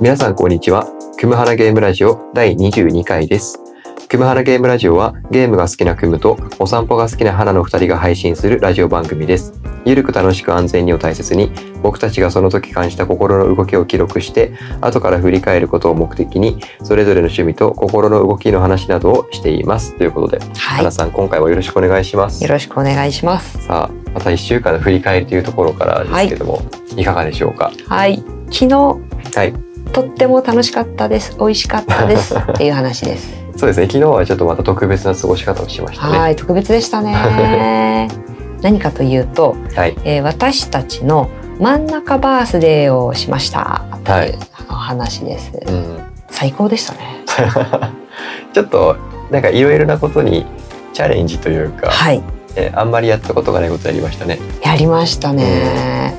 皆さんこんにちは。クムハラゲームラジオ第22回です。クムハラゲームラジオはゲームが好きなクムとお散歩が好きな花の2人が配信するラジオ番組です。ゆるく楽しく安全にを大切に僕たちがその時感じた心の動きを記録して後から振り返ることを目的にそれぞれの趣味と心の動きの話などをしています。ということで、は花さん今回もよろしくお願いしますい。よ。ろしくお願いします。さあ、また1週間の振り返りというところからですけども、い、かがでしょうか？はい。昨日、はい。とっても楽しかったです。美味しかったです。っていう話です。そうですね。昨日はちょっとまた特別な過ごし方をしましたね。はい。特別でしたね。何かというと、はい。えー私たちの真ん中バースデーをしました。とはいいうお話です。うん。最高でしたね。ちょっとなんかいろいろなことにチャレンジというか、はい。えーあんまりやったことがないことやりましたね。やりましたね。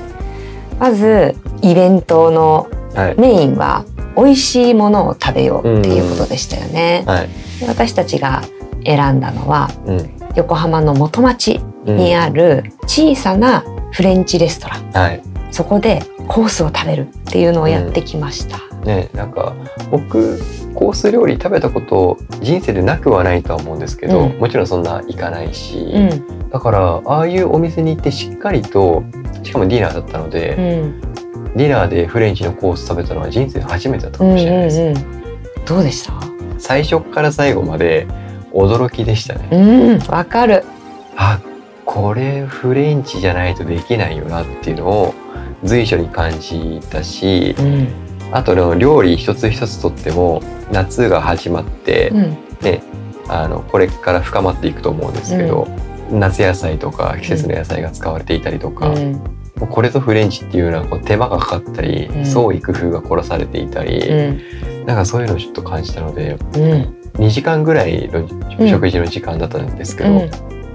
まず、イベントのはい。メインは、美味しいものを食べようっていうことでしたよね。はい。で私たちが選んだのは、うん。横浜の元町にある小さなフレンチレストラン、はい。そこでコースを食べるっていうのをやってきました、ね、なんか僕コース料理食べたこと人生でなくはないとは思うんですけど、うんもちろんそんな行かないし、うんだからああいうお店に行ってしっかりとしかもディナーだったので、うんディナーでフレンチのコース食べたのは人生で初めてだったかうんもしれないです。うんうんどうでした？最初から最後まで驚きでしたね。うんわかる。あこれフレンチじゃないとできないよなっていうのを随所に感じたしうん。あとの料理一つ一つとっても夏が始まって、うん。ねあのこれから深まっていくと思うんですけど、夏野菜とか季節の野菜が使われていたりとか、うんこれぞフレンチっていうのはこう手間がかかったり、うん。創意工夫が凝らされていたり、うん。なんかそういうのをちょっと感じたのでうん。2時間ぐらいのうん。食事の時間だったんですけど、う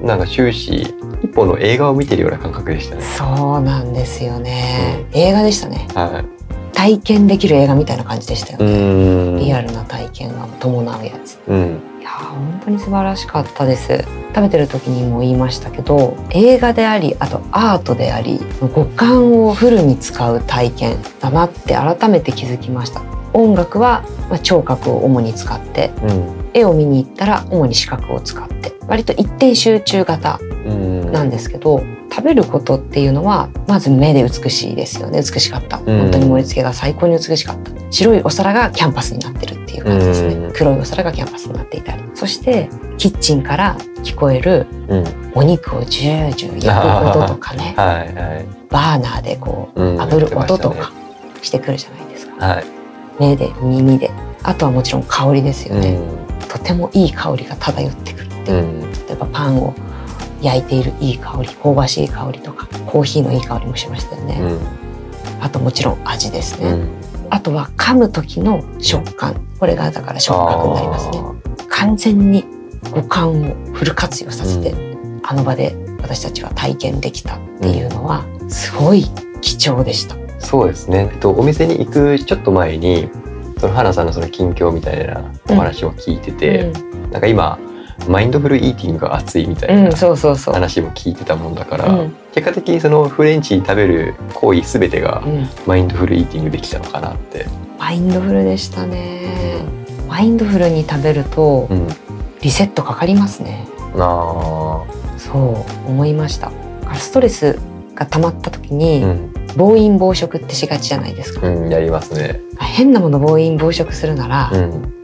ん。なんか終始一本の映画を見てるような感覚でしたね。そうなんですよね、映画でしたね。はい、体験できる映画みたいな感じでしたようね、リアルな体験が伴うやつ。うん。いやー本当に素晴らしかったです。食べてる時にも言いましたけど映画でありあとアートであり五感をフルに使う体験だなって改めて気づきました。音楽はまあ聴覚を主に使ってうん。絵を見に行ったら主に視覚を使って割と一点集中型うん。なんですけど食べることっていうのはまず目で美しいですよね。美しかった。本当に盛り付けが最高に美しかった。白いお皿がキャンバスになってるっていう感じですうん。ね黒いお皿がキャンバスになっていたり。そしてキッチンから聞こえるうん。お肉をジュージュー焼く音とかね。はいはい。バーナーでこううん炙る音とかしてくるじゃないですか。はい、目で耳で。あとはもちろん香りですよね、うん。とてもいい香りが漂ってくるっていう。うん。例えばパンを焼いているいい香り香ばしい香りとかコーヒーのいい香りもしましたよね、うん。あともちろん味ですね、うん。あとは噛む時の食感。これがだから触覚になりますね。完全に五感をフル活用させて、うあの場で私たちは体験できたっていうのはすごい貴重でした、そうですね。えっとお店に行くちょっと前にその花さんのその近況みたいなお話を聞いてて、なんか今マインドフルイーティングが熱いみたいな話も聞いてたもんだから、うん結果的にそのフレンチ食べる行為すべてがうん、マインドフルイーティングできたのかなって。マインドフルでしたねマインドフルに食べるとうん。リセットかかりますねあそう思いましたストレスが溜まった時あ。に、うん。暴飲暴食ってしがちじゃないですか、うんやりますね。変なもの暴飲暴食するなら、うん。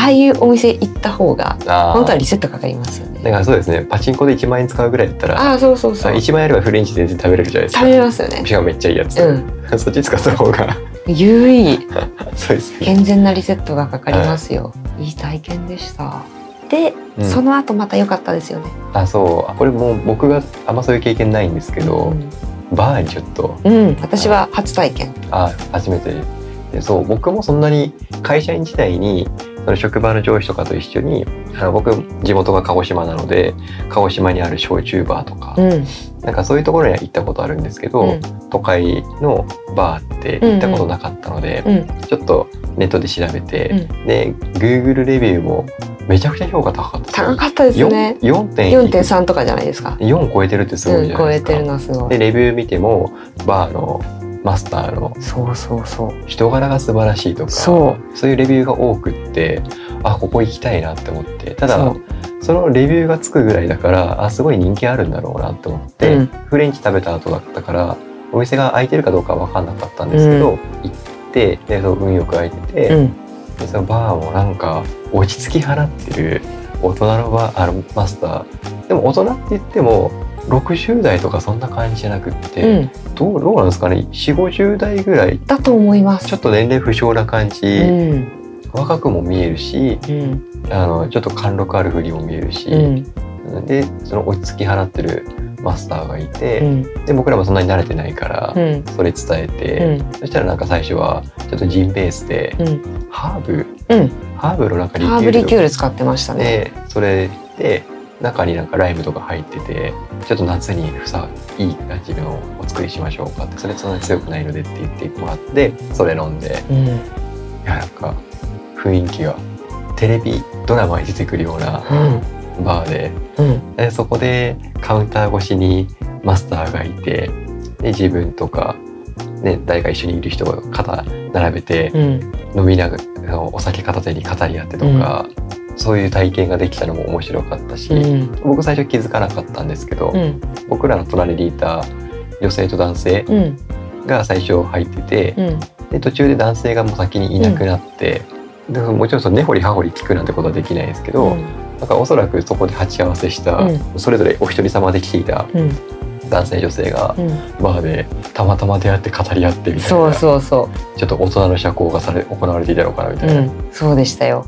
ああいうお店行った方が。本当はリセットかかりますよね。だからそうですね。パチンコで1万円使うぐらいだったら、ああそうそうそう。1万円あればフレンチ全然食べれるじゃないですか。食べれますよね。しかもめっちゃいいやつ。うん。そっち使った方が。有意義。そうですね。健全なリセットがかかりますよ、い、い体験でした。で、うん。その後また良かったですよね。あそう。これもう僕があんまそういう経験ないんですけど、バーにちょっと。うん、うん私は初体験。あ初めて。でそう僕もそんなに会社員時代にその職場の上司とかと一緒にあの僕地元が鹿児島なので鹿児島にある焼酎バーとか、うん。なんかそういうところには行ったことあるんですけど、うん。都会のバーって行ったことなかったので、うん。ちょっとネットで調べて、うで Google レビューもめちゃくちゃ評価高かった高かったですね。4 4.1 4.3とかじゃないですか。4超えてるってすごいじうん超えゃないですか。てるのすごい。でレビュー見てもバーのマスターのそうそうそう。人柄が素晴らしいとかそそういうレビューが多くってあここ行きたいなって思って。ただそのレビューがつくぐらいだからあすごい人気あるんだろうなって思って、うん。フレンチ食べた後だったからお店が開いてるかどうかは分かんなかったんですけど、う行ってでそう運よく開いてて、うん。でそのバーもなんか落ち着き払ってる大人のバーあのマスター。でも大人って言っても60代とかそんな感じじゃなくって、うん。どうどうなんですかね？4 5 0代ぐらいだと思いますちょっと年齢不詳な感じ、うん若くも見えるしうんあのちょっと貫禄あるふりも見えるし、うんでその落ち着き払ってるマスターがいて、うんで僕らもそんなに慣れてないから、うんそれ伝えて、うんそしたらなんか最初はちょっとジンベースで、うんハーブうんハーブのなんかリキュハーブリキュール使ってましたねでそれで中になんかライムとか入っててちょっと夏にふさいい感じのお作りしましょうかって。それそんなに強くないのでって言ってもらってそれ飲んでうんいやなんか雰囲気がテレビドラマに出てくるようなうん。バーでうん。でそこでカウンター越しにマスターがいてで自分とか、ね、誰か一緒にいる人が肩並べてうん。飲みながらお酒片手に語り合ってとか、そういう体験ができたのも面白かったし、うん。僕最初気づかなかったんですけど、うん。僕らの隣にいた女性と男性うん。が最初入ってて、うん。で途中で男性がもう先にいなくなって、でもちろんその根掘り葉掘り聞くなんてことはできないですけど、なんかおそらくそこで鉢合わせした、うそれぞれお一人様で来ていたうん。男性女性がうん。バーでたまたま出会って語り合ってみたいそうなそうそちょっと大人の社交がされ行われていたのかなみたう、いな。うん、そうでしたよ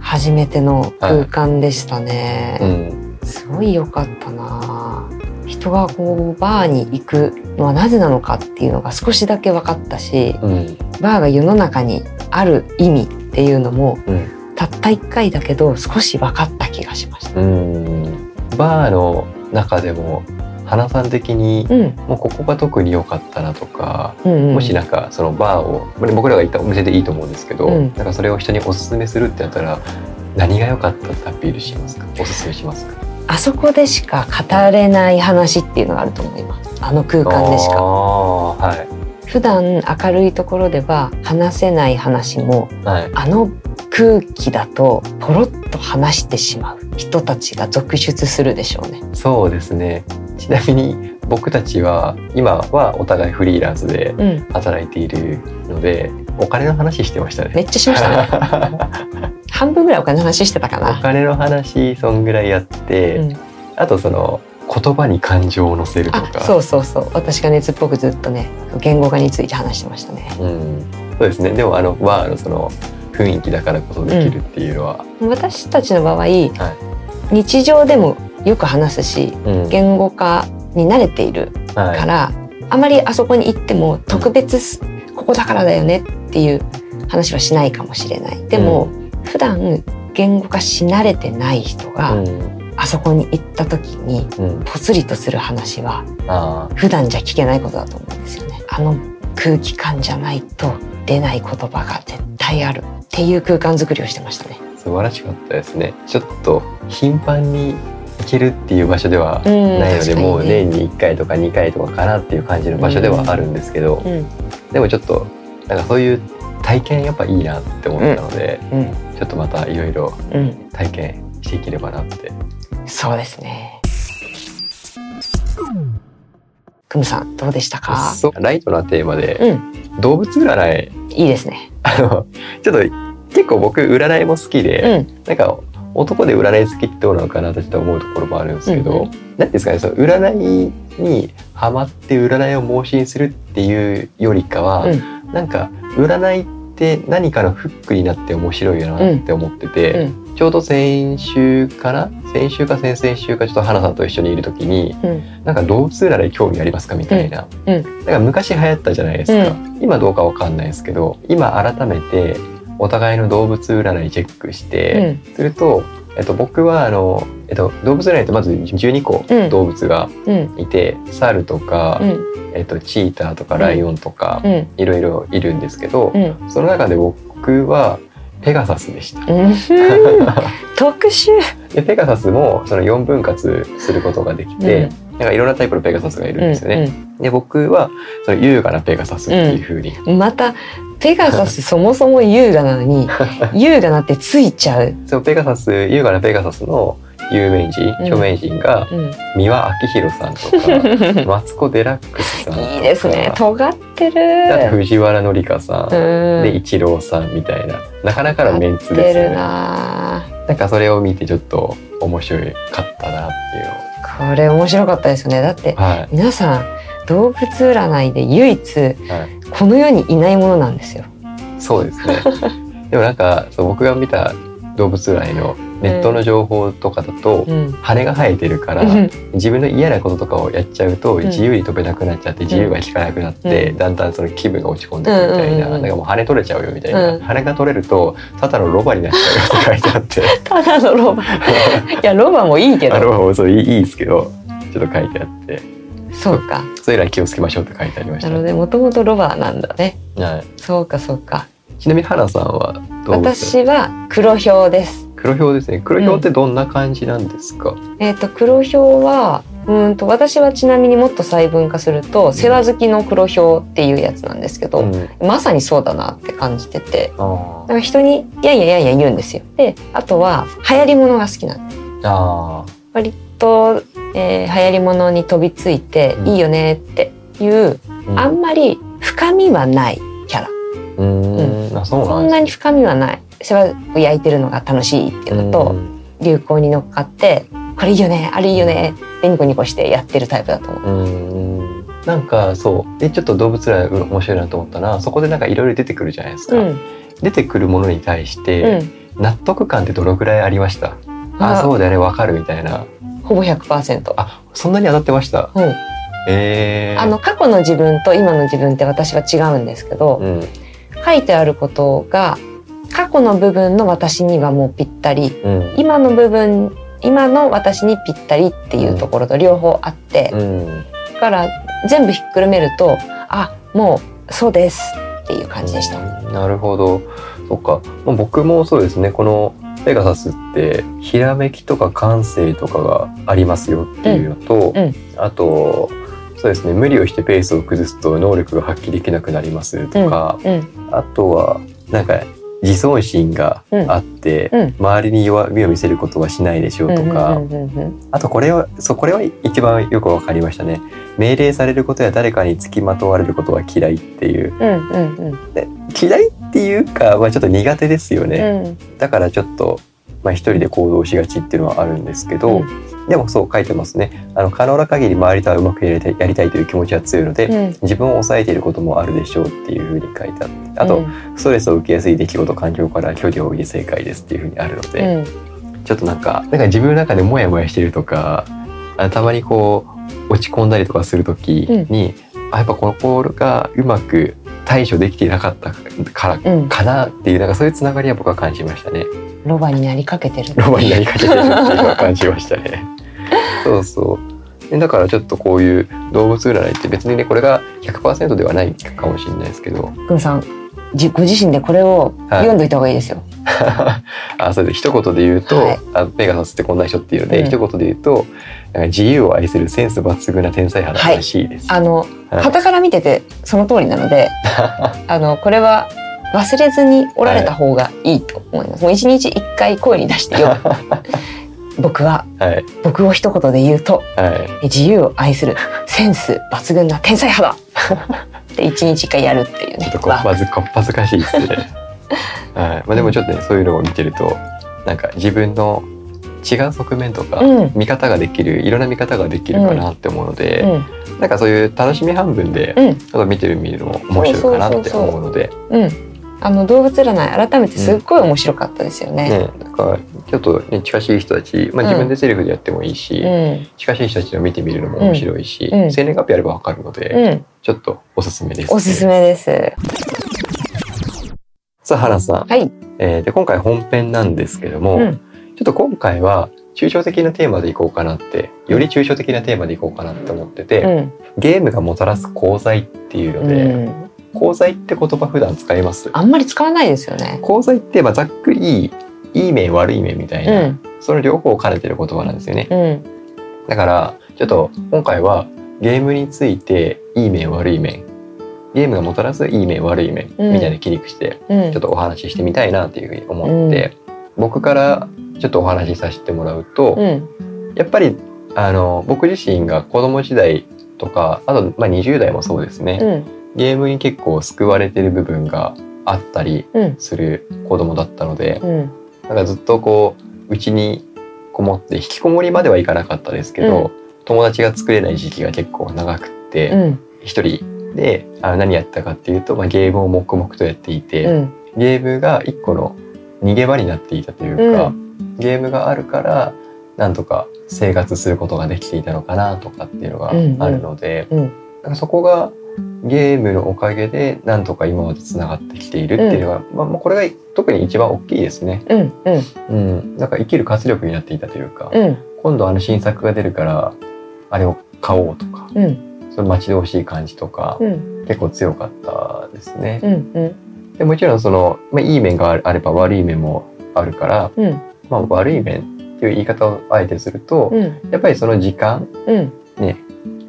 初めての空間でしたね、うん。すごい良かったな。人がこうバーに行くのはなぜなのかっていうのが少しだけ分かったしうん。バーが世の中にある意味っていうのもうん。たった一回だけど少し分かった気がしました。うん。バーの中でも花さん的にうん。もうここが特に良かったなとか、うんうん、もしなんかそのバーをまあ僕らが行ったお店でいいと思うんですけど、うん。なんかそれを人におすすめするってやったら何が良かったってアピールしますか？おすすめしますか？あそこでしか語れない話っていうのがあると思います。あの空間でしか。はい。普段明るいところでは話せない話もはい。あの空気だとポロッと話してしまう人たちが続出するでしょうね。そうですねちなみに僕たちは今はお互いフリーランスでうん、働いているのでお金の話してましたね。めっちゃしましたね。半分ぐらいお金の話してたかおな。金の話そんぐらいやって、うん、あとその言葉に感情を乗せるとあかそうそうそう。私が熱っぽくずっとね言語化について話してましたね。うん、そうですね。でもあのバーのその雰囲気だからこそできるっていうのは、私たちの場合、日常でもよく話すしうん。言語化に慣れているはい。から、あまりあそこに行っても特別すここだからだよねっていう話はしないかもしれない。でも、普段言語化し慣れてない人が、うん。あそこに行った時にうん、ぽつりとする話はあ普段じゃ聞けないことだと思うんですよね。あの空気感じゃないと出ない言葉が絶対あるっていう空間づくりをしてましたね。あ素晴らしかったですね。ちょっと頻繁に行けるっていう場所ではうん。ないので、確かにね。もう年に1回とか2回とかかなっていう感じの場所ではあるんですけど、うん。でもちょっとなんかそういう体験やっぱいいなって思ったので、うん。ちょっとまたいろいろうん、体験していければなって。そうですね。くむさんどうでしたか？そう。ライトなテーマで、うん、動物占い。いいですね。あのちょっと結構僕占いも好きで、うん、なんか男で占い好きってどうなのかなってちょっと思うところもあるんですけど、うんうなんですかねその占いにハマって占いを盲信するっていうよりかは、うん。なんか占いって何かのフックになって面白いよなって思ってて、うん。ちょうど先週かな先週か先々週かちょっと花さんと一緒にいる時にうん、なんか動物占い興味ありますかみたいな、うん。うなんか昔流行ったじゃないですか、今どうかわかんないですけど今改めてお互いの動物占いチェックして、すると、えっと、僕はあの、えっと、動物占いってまず12個うん。動物がうん、いて、猿とか、うん、えっと、チーターとかライオンとか、うん、いろいろいるんですけど、うん、その中で僕はペガサスでした。うん、特殊。でペガサスもその4分割することができて、なんかいろんなタイプのペガサスがいるんですよね。で僕はその優雅なペガサスっていう風に、うん。またペガサスそもそも優雅なのに 優雅なってついちゃう。そうペガサス優雅なペガサスの有名人うん著名人がうん三輪明宏さんとか マツコ・デラックスさんとかいいですね。尖ってあとる。藤原紀香さん、うん。で一郎さんみたいななかなかのメンツですよねな。なんかそれを見てちょっと面白かったなっていうこれ面白かったですよね。だってのはい皆さん動物占いで唯一はいこの世にいないものなんですよ。そうですね。でもなんかそう僕が見た動物占いのネットの情報とかだと、うん。羽が生えてるから、う ん自分の嫌なこととかをやっちゃうとん。自由に飛べなくなっちゃって自由が利かなくなって、うん。だんだんその気分が落ち込んでくるみたいな,、うんうんうんうん。なんかもう羽取れちゃうよみたいな、うん。羽が取れるとただのロバになっちゃうよって書いてあって。ただのロバ。いやロバもいいけあロど。バもそういいいいですけど。ちょっと書いてあってそうか。そういうのは気をつけましょうって書いてありました、なのでもともとロバなんだね。はい、そうかそうか。ちなみに花さんは私は黒ヒです。黒ひょうですね黒ひょうってどんな感じなんですか、えっ、と黒ヒはうーんと私はちなみにもっと細分化すると世話好きの黒ヒっていうやつなんですけど、うんまさにそうだなって感じてて。あなんか人にいやいやいやいや言うんですよ。で、あとは流行り物が好きなんです。ーあ割と、えー流行り物に飛びついて、うん。いいよねっていう、ーあんまり深みはないキャラ。うーん。うそなんんですなに深みはない。世話を焼いてるのが楽しいっていうのと、流行に乗っかって、これいいよね、あれいいよねってニコニコしてやってるタイプだと思う。うーん。なんかそう。でちょっと動物占い面白いなと思ったらそこでなんかいろいろ出てくるじゃないですか、うん。出てくるものに対しうてん。納得感ってどのぐらいありました、ああそうだよねわかるみたいなほぼ100%。あそんなに当たってました？うん。えー、あの過去の自分と今の自分って私は違うんですけど、うん。書いてあることが過去の部分の私にはもうぴったりうん。今の部分今の私にぴったりっていうところと両方あって、うん。だから全部ひっくるめるとあもうそうですっていう感じでした。うん。なるほど。そっか。まあ僕もそうですね。このペガサスってひらめきとか感性とかがありますよっていうのと、うん。うん。あとそうですね無理をしてペースを崩すと能力が発揮できなくなりますとか、うん。あとはなんか自尊心があって、うん。周りに弱みを見せることはしないでしょうとか、うんうんうんうんあとこれはそうこれは一番よくわかりましたね。命令されることや誰かにつきまとわれることは嫌いっていう。うんうんうん。嫌いっていうか、まあ、ちょっと苦手ですよね、うん。だからちょっと、まあ、一人で行動しがちっていうのはあるんですけど、うでもそう書いてますね。あの可能な限り周りとはうまくやりたいやりたいという気持ちは強いので、うん。自分を抑えていることもあるでしょうっていうふうに書いてあってあと、うん。ストレスを受けやすい出来事環境から距離を置いて正解ですっていうふうにあるので、うん。ちょっとなんかなんか自分の中でモヤモヤしてるとかあたまにこう落ち込んだりとかする時に、あやっぱこの子がうまく対処できていなかったからうんかなっていうなんかそういうつながりは僕は感じましたね。ロバになりかけてる。ロバになりかけてるっていうのは感じましたね。そうそう。でだからちょっとこういう動物占いって別にねこれが100%ではないかもしれないですけどくんさんじご自身でこれをはい読んどいた方がいいですよ。あそれで一言で言うと、はいあペガサスってこんな人っていうので、うん一言で言うと自由を愛するセンス抜群な天才肌らしいです。あのはい傍から見ててその通りなので、あのこれは忘れずにおられた方がいいと思います。もう一日一回声に出してよ。僕ははい僕を一言で言うとはい自由を愛するセンス抜群な天才肌で一日一回やるっていうねちょっとこっぱずこっぱずかしいですね。はい。まあでもちょっとねそういうのを見てるとなんか自分の違う側面とか、うん。見方ができるいろんな見方ができるかなって思うので、うん。なんかそういう楽しみ半分でうん。ちょっと見てる見るのも面白いかなって思うので、うん。あの動物占い改めてすっごい面白かったですよね。ね、なんかちょっと、ね、近しい人たち、まあ、うん。自分でセリフでやってもいいし、うん。近しい人たちを見てみるのも面白いし、うん。うん。生年月日あればわかるので、うん。ちょっとおすすめです。おすすめです。さあ原さん、はい。えーで今回本編なんですけども、うんちょっと今回は抽象的なテーマでいこうかなってより抽象的なテーマでいこうかなって思ってて、うん。ゲームがもたらす功罪っていうので、うん。功罪って言葉普段使います？あんまり使わないですよね。功罪ってまあざっくりいい面悪い面みたいな、うん。その両方を兼ねてる言葉なんですよね。うん。だからちょっと今回はゲームについていい面悪い面ゲームがもたらすいい面悪い面うんみたいな切り口でうん。ちょっとお話ししてみたいなっていうふうに思って、僕からちょっとお話しさせてもらうと、うん。やっぱりあの僕自身が子供時代とかあと、まあ、20代もそうですね、うん。ゲームに結構救われてる部分があったりうん。する子供だったので、うん。なんかずっとこううちにこもって引きこもりまではいかなかったですけど、友達が作れない時期が結構長くって、うん。一人であの何やったかっていうと、まあ、ゲームを黙々とやっていて、うん。ゲームが一個の逃げ場になっていたというか、うゲームがあるからなんとか生活することができていたのかなとかっていうのがあるので、うん。うんなんかそこがゲームのおかげでなんとか今までつながってきているっていうのが、まあ、まあこれが特に一番大きいですね。うんうん。うん、なんか生きる活力になっていたというか、うん。今度あの新作が出るからあれを買おうとか、うん。その待ち遠しい感じとか、うん。結構強かったですね。うんうん。でもちろんその、まあ、いい面があれば悪い面もあるから、うんまあ、悪い面っていう言い方をあえてすると、うん。やっぱりその時間うん。ね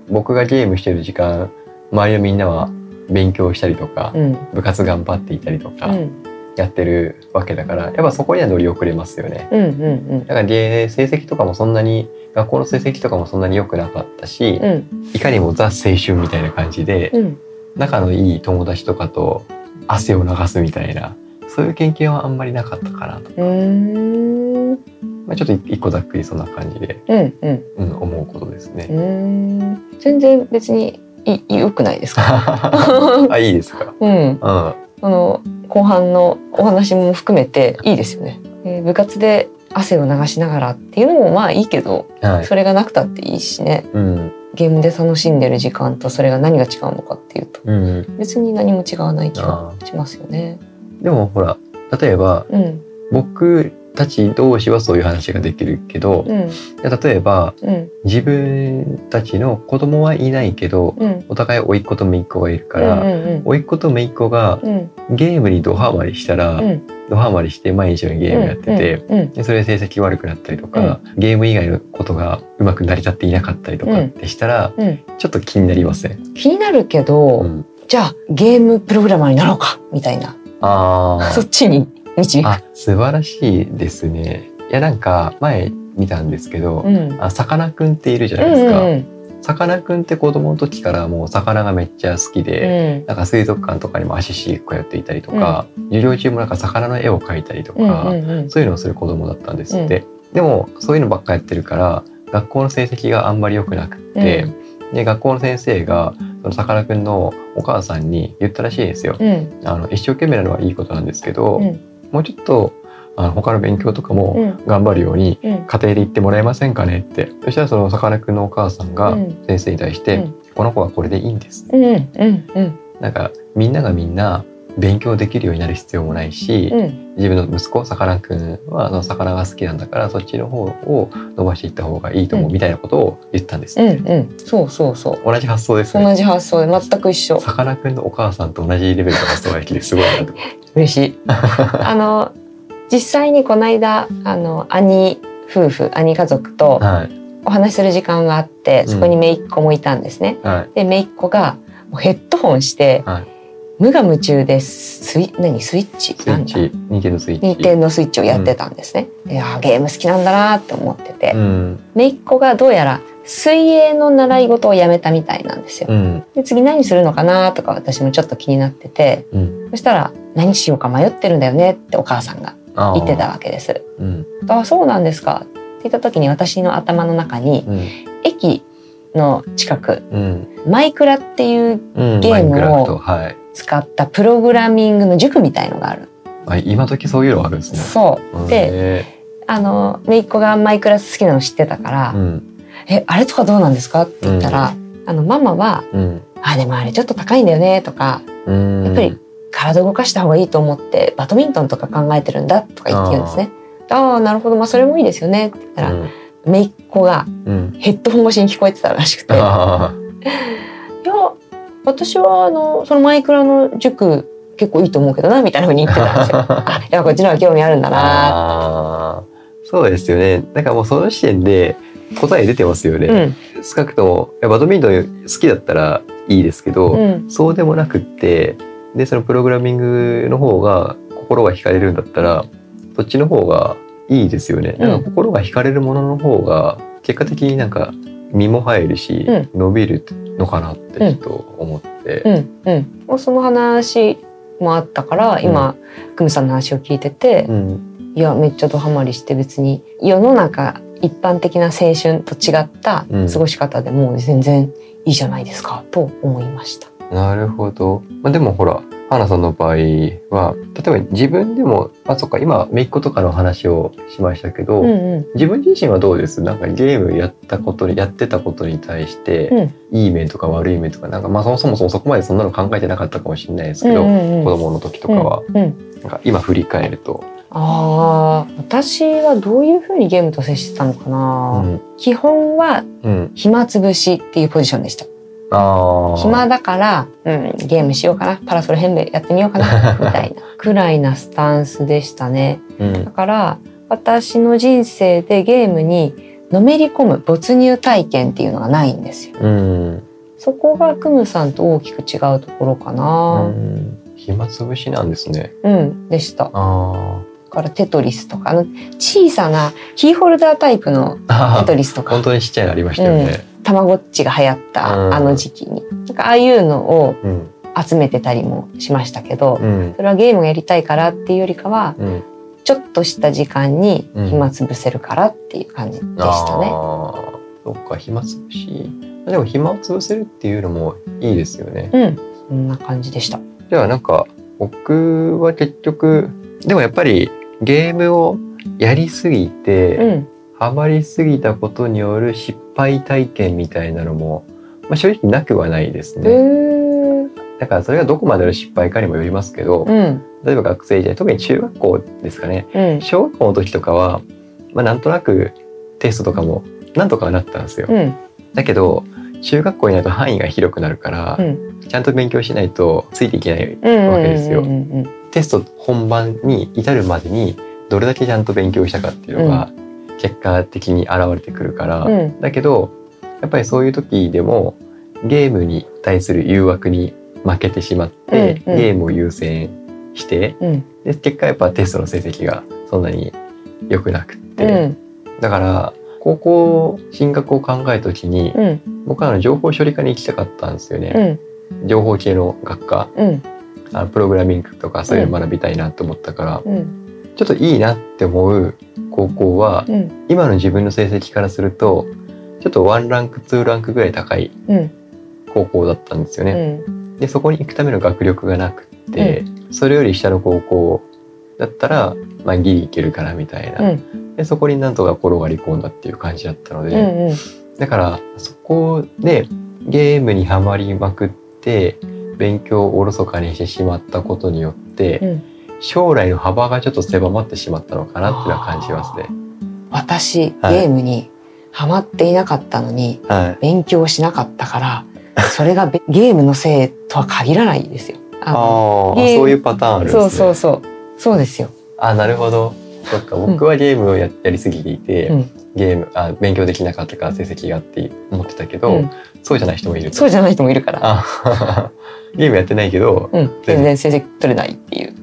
僕がゲームしてる時間周りのみんなは勉強したりとか、うん。部活頑張っていたりとかうん。やってるわけだからやっぱそこには乗り遅れますよね。うんうんだからで成績とかもそんなに学校の成績とかもそんなに良くなかったし、うん。いかにもザ青春みたいな感じで、うん。仲のいい友達とかと汗を流すみたいなそういう経験はあんまりなかったかなと、うんまあ、ちょっと一個ざっくりそんな感じで、うんうん。うん、思うことですね。うん全然別にい良くないですか？あいいですか？うん。うん。あの後半のお話も含めていいですよね、えー部活で汗を流しながらっていうのもまあいいけどはい。それがなくたっていいしね。うん。ゲームで楽しんでる時間とそれが何が違うのかっていうとうん、別に何も違わない気がしますよね。でもほら例えばうん僕たち同士はそういう話ができるけど、うん。例えばうん。自分たちの子供はいないけどうん。お互い甥っ子と姪っ子がいるかうんら、うん。甥っ子と姪っ子がうん。ゲームにドハマりしたら、うん。ドハマりして毎日のゲームやってて、うんうんでそれで成績悪くなったりとか、ゲーム以外のことがうまく成り立っていなかったりとかってしたら、うん。ちょっと気になりません？気になるけど、うん、じゃあゲームプログラマーになろうかみたいなあそっちに導素晴らしいですね。いやなんか前見たんですけど、うん。あさかなクンっているじゃうないですか。んうんさかなクンって子供の時からもう魚がめっちゃ好きで、うん。なんか水族館とかにも足しげく通っていたりとか、授業中もなんか魚の絵を描いたりとうんか、うんうん。そういうのをする子供だったんですって。でもそういうのばっかやってるから学校の成績があんまり良くなくって、で学校の先生がそのさかなクンのお母さんに言ったらしいんですよ。うん。あの一生懸命なのはいいことなんですけど、うん。もうちょっとあの他の勉強とかもうん。頑張るようにうん。家庭で言ってもらえませんかねって。そしたらそのさかなクンのお母さんがうん。先生に対して、うん。この子はこれでいいんです。うん。うん。うん。なんかみんながみんな勉強できるようになる必要もないし、うん。自分の息子さかなクンはその魚が好きなんだからそっちの方を伸ばしていった方がいいと思ううんみたいなことを言ったんです。うんうん。そうそうそう。同じ発想ですね。同じ発想で全く一緒さかなクンのお母さんと同じレベルの発想ができてすごいなと。嬉しい。あの実際にこの間あの兄夫婦兄家族とはい。お話しする時間があってそこに姪っ子もいたんですね。はい。で姪っ子がヘッドホンして、はい無我夢中でスイ何？スイッチ？スイッチ。ニンテンドースイッチ。ニンテンドースイッチをやってたんですね。でいやーゲーム好きなんだなって思ってて、うん。姪っ子がどうやら水泳の習い事をやめたみたいなんですよ。うん。で次何するのかなとか私もちょっと気になってて。うん。そしたら何しようか迷ってるんだよねってお母さんが言ってたわけです。うん。あそうなんですか。って言った時に私の頭の中にうん。駅の近く。うん。マイクラっていううん。ゲームを使ったプログラミングの塾みたいのがある。あ今時そういうのあるんですね。そう。で、へあの、姪っ子がマイクラ好きなの知ってたから、ーうん。え、あれとかどうなんですかって言ったら、あの、ママは、うん。あ、でもあれちょっと高いんだよねとか、うん。やっぱり体動かした方がいいと思って、バドミントンとか考えてるんだとか言って言うんですね。ああ、なるほど。まあ、それもいいですよねって言ったら、うん姪っ子がうん。ヘッドホン越しに聞こえてたらしくて、いや、あ私はあの、そのマイクラの塾結構いいと思うけどなみたいな風に言ってたんですよ。あやっぱこっちの方が興味あるんだな。そうですよね。なんかもうその時点で答え出てますよね。うん。少なくともバドミントン好きだったらいいですけど、うん。そうでもなくってでそのプログラミングの方が心が惹かれるんだったらそっちの方がいいですよね。うんなんか心が惹かれるものの方が結果的になんか身も入るし、うん伸びるのかなってちょっと思って。うんうんもうその話もあったから今、クムさんの話を聞いてて、うんいやめっちゃドハマりして別に世の中一般的な青春と違ったうん過ごし方でもう全然いいじゃないですかと思いました。なるほど。まあ、でもほら、花さんの場合は、例えば自分でも、あ、そっか、今、めいっ子とかの話をしましたけど、うんうん。自分自身はどうです？なんかゲームやったことに、やってたことに対して、うん。いい面とか悪い面とか、なんかまあそもそもそこまでそんなの考えてなかったかもしれないですけど、うんうんうん。子供の時とかは、うんうん。なんか今振り返ると、ああ私はどういうふうにゲームと接してたのかうな、ん。基本はうん。暇つぶしっていうポジションでした。暇だから、うん、ゲームしようかなパラソル変でやってみようかな みたいな くらいなスタンスでしたねうんだ。から私の人生でゲームにのめり込む没入体験っていうのがないんですようん。そこがクムさんと大きく違うところかうな。ん。暇つぶしなんですね。うん、でした。だあからテトリスとか、あの小さなキーホルダータイプのあ。テトリスとか 本、当にちっちゃいのありましたよね。たまごっちが流行っうんたあの時期に、なんかああいうのをうん。集めてたりもしましたけど、うん。それはゲームがやりたいからっていうよりかは、うん。ちょっとした時間に暇つぶせるからっていう感じでしたね。ああ、そっか、暇つぶし。でも暇を潰せるっていうのもいいですよね。うん、そんな感じでした。じゃあなんか、僕は結局、でもやっぱりゲームをやりすぎて、うん、ハマりすぎたことによる失敗体験みたいなのも、まあ、正直なくはないですへね。ー。だからそれがどこまでの失敗かにもよりますけど、うん、例えば学生時代、特に中学校ですかね。うん、小学校の時とかは、まあなんとなくテストとかもなんとかはなったんですよ。うん、だけど中学校になると範囲が広くなるから、うん、ちゃんと勉強しないとついていけないうん、わけですようんうん。うんテスト本番に至るまでにどれだけちゃんと勉強したかっていうのが結果的に現れてくるから、うん、うんだけどやっぱりそういう時でもゲームに対する誘惑に負けてしまって、うんうん。ゲームを優先してうん、で結果やっぱテストの成績がそんなに良くなくって、うん、だから高校進学を考えた時にうん、僕は情報処理科に行きたかったんですよね。うん、情報系の学科。うん、あのプログラミングとかそういうの学びたいなと思ったから、うん、ちょっといいなって思う高校はうん、今の自分の成績からするとちょっとワンランクツーランクぐらい高いうん、高校だったんですようね。ん、でそこに行くための学力がなくって、それより下の高校だったら、まあ、ギリいけるかなみたいな、うん、でそこになんとか転がり込んだっていう感じだったので、うん、うん、だからそこでゲームにはまりまくって勉強をおろそかにしてしまったことによって、うん将来の幅がちょっと狭まってしまったのかなっていうのは感じますね。私、はいゲームにハマっていなかったのに、はい。勉強しなかったから、それがべ ゲームのせいとは限らないですよ。あのあそういうパターンあるんですね。そうそうそう。そうですよ。あ、なるほど。そっか、僕はゲームをややりすぎていて、うんゲームあ勉強できなかったから成績がって思ってたけど、うんそうじゃない人もいると。そうじゃない人もいるから。あ ゲームやってないけど、うん。全然成績取れないっていう。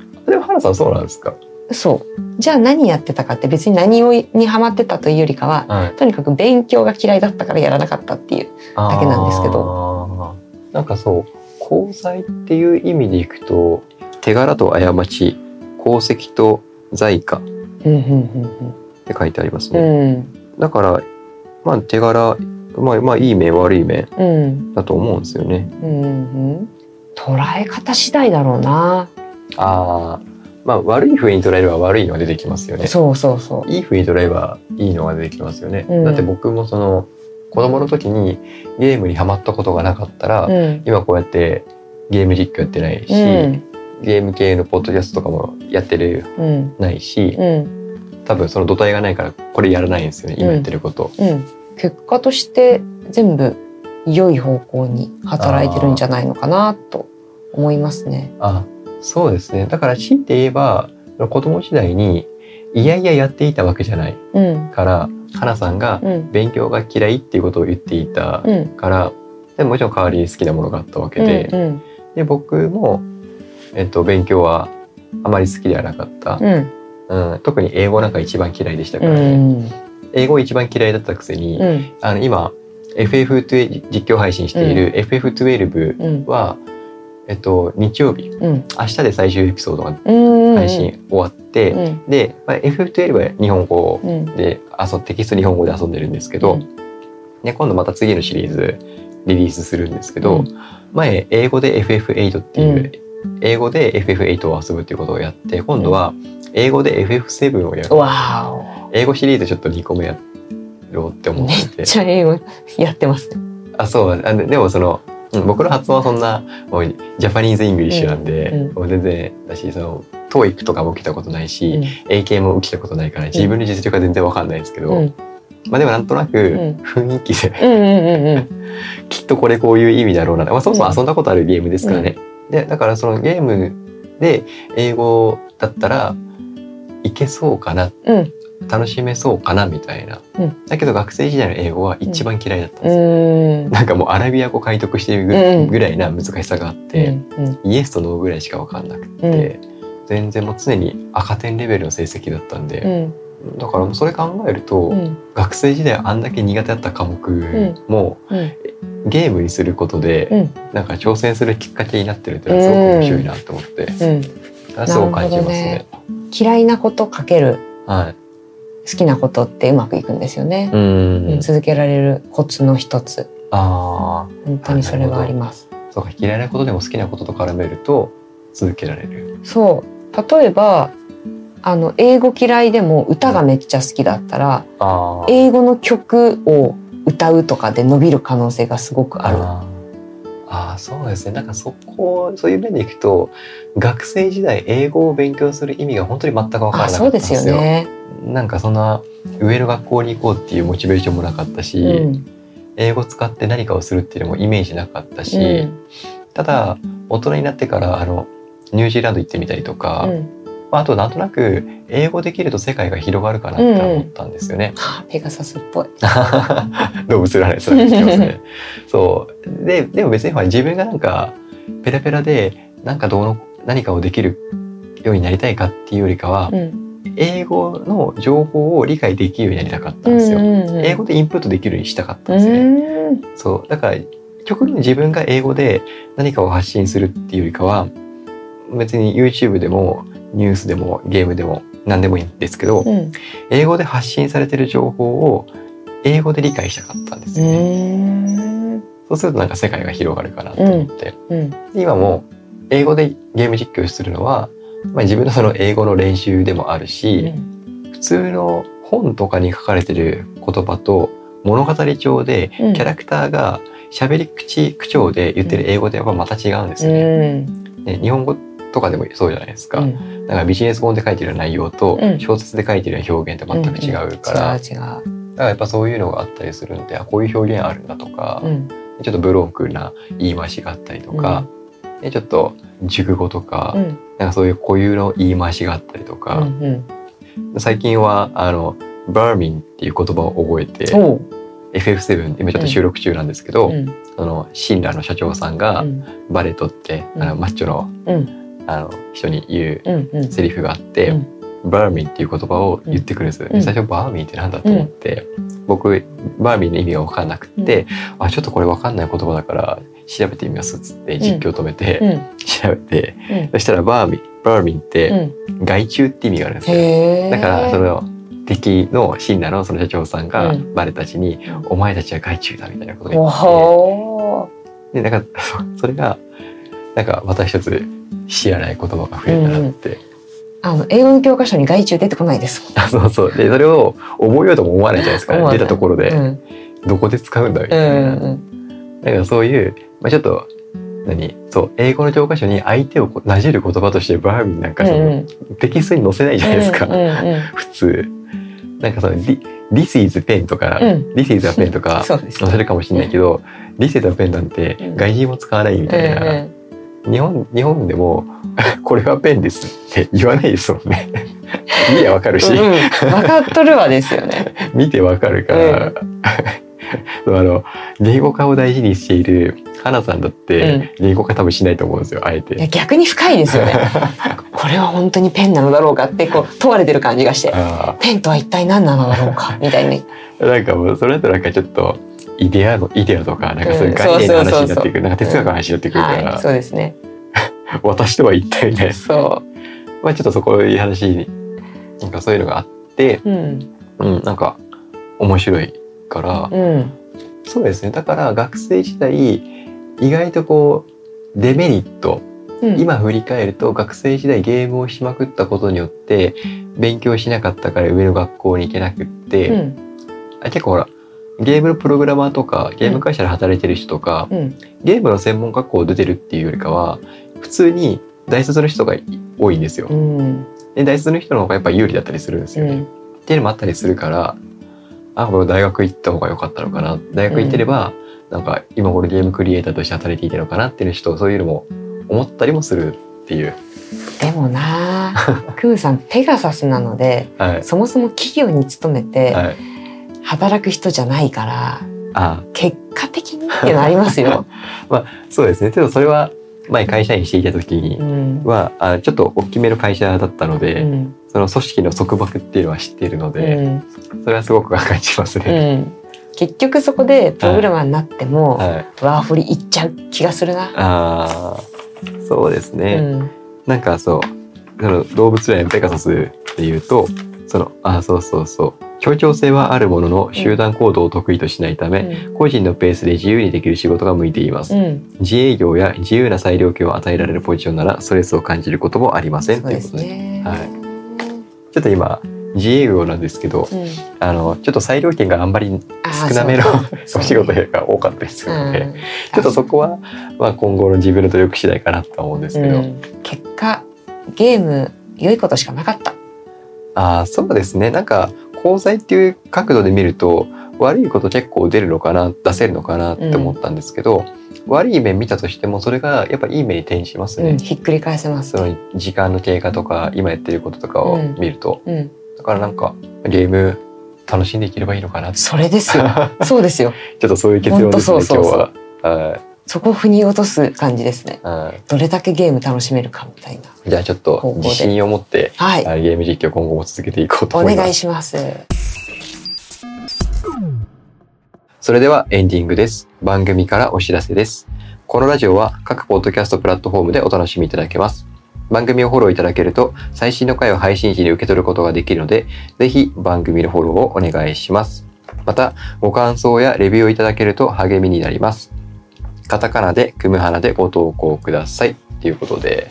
原さんそうなんですか？そう。じゃあ何やってたかって別に何をにハマってたというよりかは、はい。とにかく勉強が嫌いだったからやらなかったっていう。だけなんですけど。なんかそう功罪っていう意味でいくと手柄と過ち功績と在価っうんうんて書いてありますうんうね。ん。だからまあ手柄まあまあいい面悪い面うん。うん。だと思うんですよね。うんうん。捉え方次第だろうな。ああまあ悪い風に捉えれば悪いのが出てきますよね。そうそうそう。いい風に捉えればいいのが出てきますよね。うんだって僕もその子供の時にゲームにハマったことがなかったら、うん。今こうやってゲーム実況やってないし、うん。ゲーム系のポッドキャストとかもやってるうん。ないし、うん。多分その土台がないからこれやらないんですよね、今やってること。うん。結果として全部良い方向に働いてるんじゃないのかなと思いますね。あそうですね。だから強いて言えば、子供時代にいやいややっていたわけじゃない。うん。から、花さんがうん。勉強が嫌いっていうことを言っていたうん。から、でももちろん代わりに好きなものがあったわけで、うんで僕も、えっと、勉強はあまり好きではなかった、うん。うん。特に英語なんか一番嫌いでしたかうらね、ん。英語一番嫌いだったくせに、うん。あの今 FF12 実況配信している FF12 うん。は、えっと、日曜日。うん。明日で最終エピソードがうん配信終わって、うん。で、まあ、FF12 は日本語うん。で遊んテキスト日本語で遊んでるんですけど、うん。ね、今度また次のシリーズリリースするんですけど、うん。前英語で FF8 っていう、英語で FF8 を遊ぶっていうことをやって今度は英語で FF7 をやる、わ英語シリーズちょっと2個目やろうって思って。ってちゃ英語やってますね。あそうあのでもその、うん僕の発音はそんなジャパニーズ・イングリッシュなん。で、もう全然だしその TOEIC とかも受けたことないし、うん。AK も受けたことないから自分の実力は全然わかんないんですけど、うん。まあでもなんとなくん。雰囲気で、きっとこれこういう意味だろうな、まあ、そもそも遊んだことあるゲームですからね。でだからそのゲームで英語だったらいけそうかな。うん楽しめそうかなみたいな、うん。だけど学生時代の英語は一番嫌いだったんですよ、うん。なんかもうアラビア語解読しているぐ,、らいな難しさがあって、うん。イエスとノーぐらいしか分かんなくて、全然もう常に赤点レベルの成績だったんで、うん。だからそれ考えると、うん。学生時代あんだけ苦手だった科目も、うんゲームにすることで、うん。なんか挑戦するきっかけになってるっていうのはすごく面白いなと思って、うん。すごく感じますね。嫌いなことかける。はい。好きなことってうまくいくんですよねう。ん。うん続けられるコツの一つああ、本当にそれはあります。そうか嫌いなことでも好きなことと絡めると続けられる。そう例えばあの英語嫌いでも歌がめっちゃ好きだったらああ。英語の曲を歌うとかで伸びる可能性がすごくある。あーあーそうですねなんかそこそういう面でいくと学生時代英語を勉強する意味が本当に全く分からなかったあそうんでですすよ。よね。なんかそんな上の学校に行こうっていうモチベーションもなかったし、うん英語使って何かをするっていうのもイメージなかったし、うんただ大人になってからあのニュージーランド行ってみたりとか、うんまあ、あとなんとなく英語できると世界が広がるかなって思ったんですよね。はあペガサスっぽい。動物占いそれますね。そうででも別に自分がなんかペラペラでなんかどうの何かをできるようになりたいかっていうよりかは、うん英語の情報を理解できるようになりたかったんですよ。英語でインプットできるようにしたかったんですね。うん。そう。だから極論自分が英語で何かを発信するっていうよりかは別に YouTube でもニュースでもゲームでも何でもいいんですけど、うん。英語で発信されてる情報を英語で理解したかったんですうよね。んそうするとなんか世界が広がるかなと思って、うん。今も英語でゲーム実況するのは、まあ、自分のその英語の練習でもあるし、普通の本とかに書かれてる言葉と物語調でうん。キャラクターが喋り口口調で言ってる英語でやっぱまた違うんですうよね。日本語とかでもそうじゃないですか。うん。だからビジネス本で書いてる内容とうん。小説で書いてる表現って全く違うから。だからやっぱそういうのがあったりするんであこういう表現あるんだとか、うん。ちょっとブロークな言い回しがあったりとか、でちょっと熟語とか、うん。なんかそういう固有の言い回しがあったりとうか、ん。最近はあのバーミンっていう言葉を覚えて、う。ん。おう FF7 今ちょっと収録中なんですけど、うん。そのシンラーの社長さんがうん。バレットって、うん。あのマッチョのうん。あの人に言ううんうん。セリフがあって、うん。バーミンっていう言葉を言ってくるんです、ん。で最初バーミンってなんだと思って、僕バーミンの意味が分かんなくって、あちょっとこれ分かんない言葉だから調べてみます。っつって実況止めて、うん。調べてうん。そしたらバーミンバーミンってうん。害虫って意味があるんですよ。だからその敵のシンナのその社長さんがうん。バレたちに、うんお前たちは害虫だみたいなことをお言って。ほでなんかそ それがなんかまた一つ知らない言葉が増えたなって、あの英語の教科書に害虫出てこないですあ そうそう。でそれを覚えようとも思わないじゃないですか。出たところで、うん。どこで使うんだみうたいな、んだからそういう、まあ、ちょっと何？そう英語の教科書に相手をなじる言葉としてバーミンなんかその、うんテキストに載せないじゃないですか、うんうん普通。なんかその「Thi- This is pen」とか「うん。This is a pen」とか 載せるかもしれないけど「This is a pen」なんてうん。外人も使わないみたいな、うん日本日本でも これはペンですって言わないですもんね。見りゃわかるし、うん、分かっとるわですよね。見てわかるから、そうあの言語化を大事にしている花さんだって言語化多分しないと思うんですよあえて。逆に深いですよね。これは本当にペンなのだろうかってこう問われてる感じがして、あペンとは一体何なのだろうか みたいな。ーなんかもうそれだとなんかちょっとイデアのイデアとかなんかそういう概念の話になってくる、なんか哲学の話になってくるから、はい、そうですね。私とは一体みたいな。そまあちょっとそこいう話になんかそういうのがあって、う。うん。うん、なんか面白いから、うん。そうですねだから学生時代意外とこうデメリットうん、今振り返ると学生時代ゲームをしまくったことによって勉強しなかったから上の学校に行けなくって、うん。あ結構ほらゲームのプログラマーとかゲーム会社で働いてる人とか、うん。ゲームの専門学校出てるっていうよりかは普通に大卒の人が多いんですよ。うん。で大卒の人の方がやっぱ有利だったりするんですよね。うん。っていうのもあったりするからあこれ大学行った方が良かったのかな大学行ってれば、なんか今頃ゲームクリエイターとして働いていたのかなっていう人そういうのも思ったりもするっていう。でもなあ、クムさんペガサスなので、はいそもそも企業に勤めてはい、働く人じゃないから、あ結果的にっていうのありますよ。そうですねけどそれは前会社員していた時にうん。はあちょっと大きめの会社だったので、うん。その組織の束縛っていうのは知っているのうで、ん。それはすごく感じますうね。ん。結局そこでプログラマーになっても、はい、ワーホリ行っちゃう気がするな。あーそうですね、うん。なんかそうその動物園ペガサスで言うとそのあそうそうそう協調性はあるものの集団行動を得意としないため、個人のペースで自由にできる仕事が向いています、うん。自営業や自由な裁量権を与えられるポジションならストレスを感じることもありませんということでね。はいちょっと今自営業なんですけどうん。あのちょっと裁量権があんまり少なめの お仕事が多かったりするので、うん。ちょっとそこは、まあ、今後の自分の努力次第かなとは思うんですけど、うん。結果ゲーム良いことしかなかった。ああそうですね。なんか功罪っていう角度で見ると悪いこと結構出るのかな出せるのかなって思ったんですけど、悪い面見たとしてもそれがやっぱいい面に転じますね、うん、ひっくり返せます。その時間の経過とか今やってることとかを見ると、うん、だからなんかゲーム楽しんでいければいいのかなそれですよ。そうですよ。ちょっとそういう結論ですね今日は。はいそこを腑に落とす感じですね。はいどれだけゲーム楽しめるかみたいな。じゃあちょっと自信を持って、はい。はいゲーム実況今後も続けていこうとお思います。願いします。それではエンディングです。番組からお知らせです。このラジオは各ポッドキャストプラットフォームでお楽しみいただけます。番組をフォローいただけると最新の回を配信時に受け取ることができるので、ぜひ番組のフォローをお願いします。また、ご感想やレビューをいただけると励みになります。カタカナで、クムハナでご投稿ください。ということで、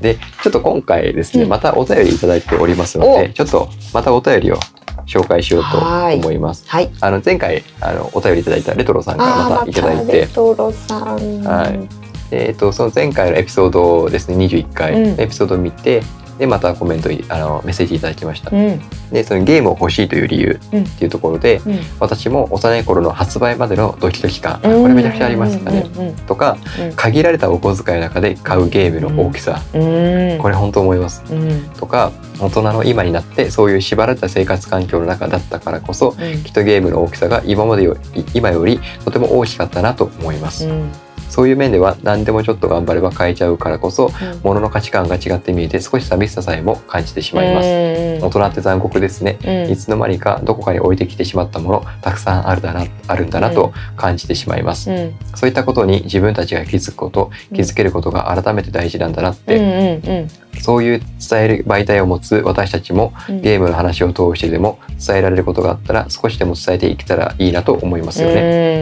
で、ちょっと今回ですね、うんまたお便りいただいておりますので、ちょっとまたお便りを紹介しようと思います。はい。あの前回あのお便りいただいたレトロさんからまたいただいまてたレ、トロさん。はいえー、とその前回のエピソードですね21回、うん。エピソードを見てでまたコメントいあのメッセージいただきました、うん。でそのゲームを欲しいという理由うんっていうところで、うん。私も幼い頃の発売までのドキドキ感、あこれめちゃくちゃありましたね、とか限られたお小遣いの中で買うゲームの大きさ。これ本当思います。うん。とか大人の今になってそういう縛られた生活環境の中だったからこそうん。きっとゲームの大きさが今までより今よりとても大きかったなと思います、うん。そういう面では何でもちょっと頑張れば変えちゃうからこそうん。物の価値観が違って見えて少し寂しささえも感じてしまいます、大人って残酷ですね。うん。いつの間にかどこかに置いてきてしまったものたくさんあるだなあるんだなと感じてしまいます、うん。そういったことに自分たちが気づくこと気づけることが改めて大事なんだなって、うんうんうん。そういう伝える媒体を持つ私たちもうん。ゲームの話を通してでも伝えられることがあったら少しでも伝えていけたらいいなと思いますよね、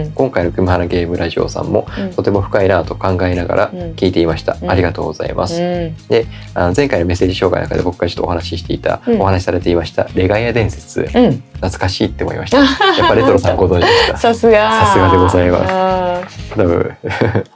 ね。今回の熊原ゲームラジオさんもうん。とても深いなと考えながらうん。聞いていました、うん。ありがとうございます、うん。あの前回のメッセージ紹介の中で僕がちょっとお話ししていた、うん。お話しされていましたレガイア伝説。うん。懐かしいって思いました。やっぱレトロさんご存知でした さすが。さすがでございます。多分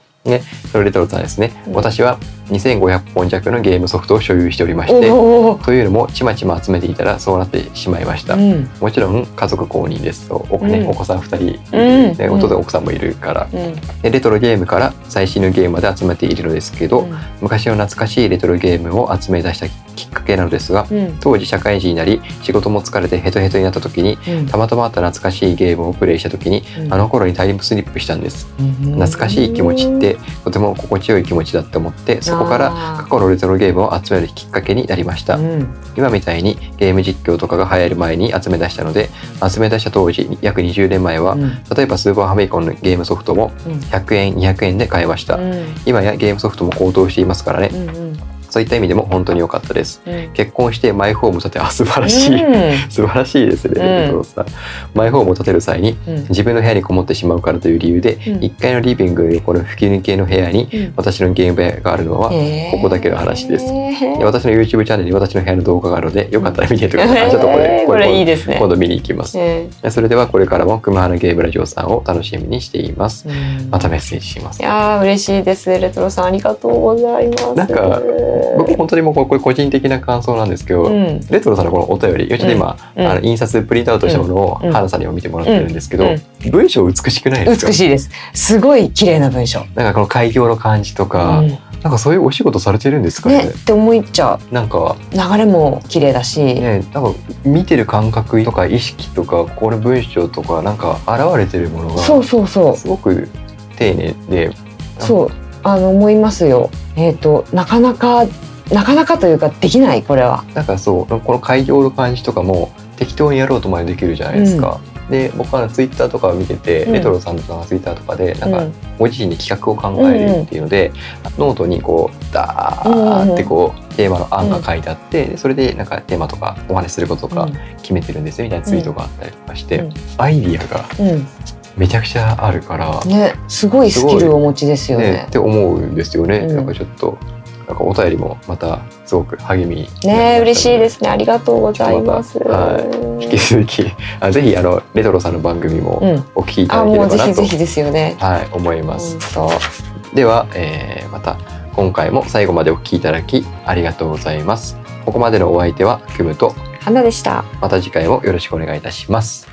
それレトロさんですね、うん。私は2500本弱のゲームソフトを所有しておりましておお。というのもちまちま集めていたらそうなってしまいました、うん。もちろん家族公認ですとお,、ねうん。お子さん2人いる、うん。ね、弟奥さんもいるから。うん。でレトロゲームから最新のゲームまで集めているのですけど、昔の懐かしいレトロゲームを集め出したきっかけなのですがうん。当時社会人になり仕事も疲れてヘトヘトになった時にうん。たまたまあった懐かしいゲームをプレイした時にあの頃にタイムスリップしたんです。懐かしい気持ちってとても心地よい気持ちだって思ってそこから過去のレトロゲームを集めるきっかけになりましたうん。今みたいにゲーム実況とかが流行る前に集め出したので集め出した当時約20年前はうん。例えばスーパーファミコンのゲームソフトもうん。100円200円で買えましたうん。今やゲームソフトも高騰していますからねうん。うん。そういった意味でも本当に良かったです。うん。結婚してマイホームを建てあ 素晴らしい、うん。素晴らしいですね、うん。レトロさん。マイホームを建てる際にうん。自分の部屋にこもってしまうからという理由で、うん。1階のリビングの横の吹き抜けの部屋にうん。私のゲーム部屋があるのは、ここだけの話です。へーで私の YouTube チャンネルに私の部屋の動画があるのでよかったら見てみてください、あ ちょっとこれこれいいですね。今度見に行きます、えそれではこれからも熊原ゲームラジオさんを楽しみにしています。またメッセージします。いやー嬉しいです。レトロさんありがとうございます。なんか僕本当にもうこれ個人的な感想なんですけど、うん。レトロさんのこのお便りちょっと今、うん。あの印刷プリントアウトしたものをうん。花さんにも見てもらってるんですけど、うん。文章美しくないですか？美しいです。すごい綺麗な文章。なんかこの開業の感じとか、うん。なんかそういうお仕事されてるんですかね？ねって思っちゃう。なんか。流れも綺麗だし、ねなんか見てる感覚とか意識とかこの文章とかなんか現れてるものがそうそうそう。すごく丁寧でそうあの思いますよ。えっ、となかなかなかなかというかできないこれは。なんかそうこの改行の感じとかも適当にやろうとまでできるじゃないですか。で僕はツイッターとかを見てて、うん。レトロさんとかがツイッターとかでなんかうんご自身に企画を考えるっていうので、ノートにこうダーってこうテーマの案が書いてあって、でそれでなんかテーマとかお話しすることとか決めてるんですよみたいなツイートがあったりとかして、うん。アイディアがうん、うんめちゃくちゃあるから、ねすごいスキルをお持ちですよね。ねって思うんですよね。うん。なんかちょっとなんかお便りもまたすごく励みね。嬉しいですね。ありがとうございます、また引き続きあぜひあのレトロさんの番組もうん。お聞きいたあだければなと、ひぜひですよね。はい思います。本では、えーまた今回も最後までお聞きいただきありがとうございます。ここまでのお相手はクムと当花でした。また次回もよろしくお願いいたします。